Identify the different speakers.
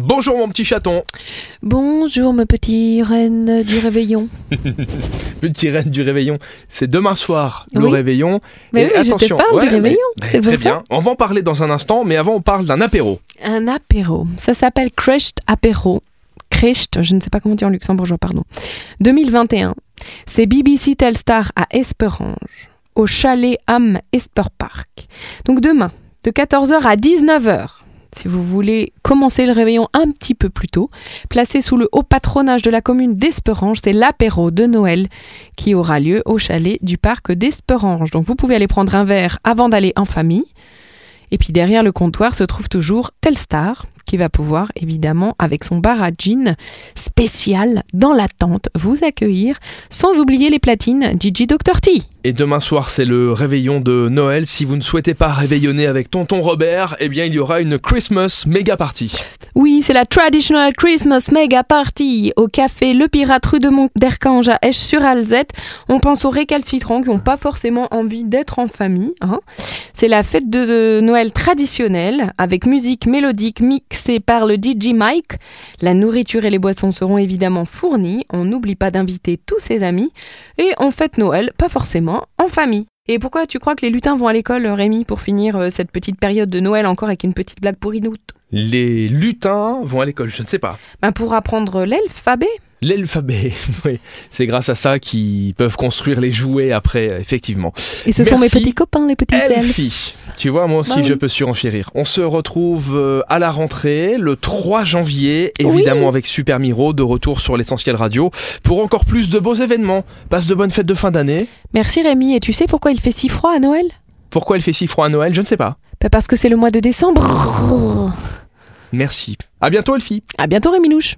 Speaker 1: Bonjour mon petit chaton,
Speaker 2: Bonjour, ma petite reine du réveillon.
Speaker 1: petit reine du réveillon. C'est demain soir le
Speaker 2: Oui.
Speaker 1: réveillon.
Speaker 2: Mais
Speaker 1: Et
Speaker 2: oui, je te
Speaker 1: attention,
Speaker 2: parle du
Speaker 1: ouais,
Speaker 2: réveillon.
Speaker 1: mais très
Speaker 2: ça.
Speaker 1: bien. On va en parler dans un instant, mais avant on parle d'un apéro.
Speaker 2: Un apéro. Ça s'appelle Crushed Apéro. Crushed, je ne sais pas comment dire en luxembourgeois, pardon. 2021. C'est BBC Telstar à Esperange, au chalet Am Esper Park. Donc demain, de 14h à 19h. Si vous voulez commencer le réveillon un petit peu plus tôt, placé sous le haut patronage de la commune d'Esperange, c'est l'apéro de Noël qui aura lieu au chalet du parc d'Esperange. Donc vous pouvez aller prendre un verre avant d'aller en famille. Et puis derrière le comptoir se trouve toujours Telstar, qui va pouvoir évidemment, avec son bar à gin spécial dans la tente, vous accueillir, sans oublier les platines Gigi Dr. T.
Speaker 1: Et demain soir c'est le réveillon de Noël. Si vous ne souhaitez pas réveillonner avec tonton Robert, eh bien il y aura une Christmas méga party.
Speaker 2: Oui, c'est la Traditional Christmas Mega Party au café Le Pirate rue de Mont d'Ercange à Esch-sur-Alzette. On pense aux récalcitrants qui n'ont pas forcément envie d'être en famille. hein. C'est la fête de, de Noël traditionnelle avec musique mélodique mixée par le DJ Mike. La nourriture et les boissons seront évidemment fournies. On n'oublie pas d'inviter tous ses amis et on fête Noël pas forcément en famille. Et pourquoi tu crois que les lutins vont à l'école, Rémi, pour finir euh, cette petite période de Noël encore avec une petite blague pourrinoute
Speaker 1: Les lutins vont à l'école, je ne sais pas.
Speaker 2: ben pour apprendre l'alphabet.
Speaker 1: L'alphabet, oui. C'est grâce à ça qu'ils peuvent construire les jouets après, effectivement.
Speaker 2: Et ce sont mes petits copains, les petits elfes.
Speaker 1: Elfie. Tu vois, moi aussi,
Speaker 2: Bah oui.
Speaker 1: je peux surenchérir. On se retrouve euh, à la rentrée, le 3 janvier, évidemment avec Super Miro, de retour sur l'essentiel radio, pour encore plus de beaux événements. Passe de bonnes fêtes de fin d'année.
Speaker 2: Merci Rémi, et tu sais pourquoi il fait si froid à Noël?
Speaker 1: Pourquoi il fait si froid à Noël? Je ne sais pas.
Speaker 2: Ben Parce que c'est le mois de décembre.
Speaker 1: Merci. À bientôt, Elfie.
Speaker 2: À bientôt Rémi Louche.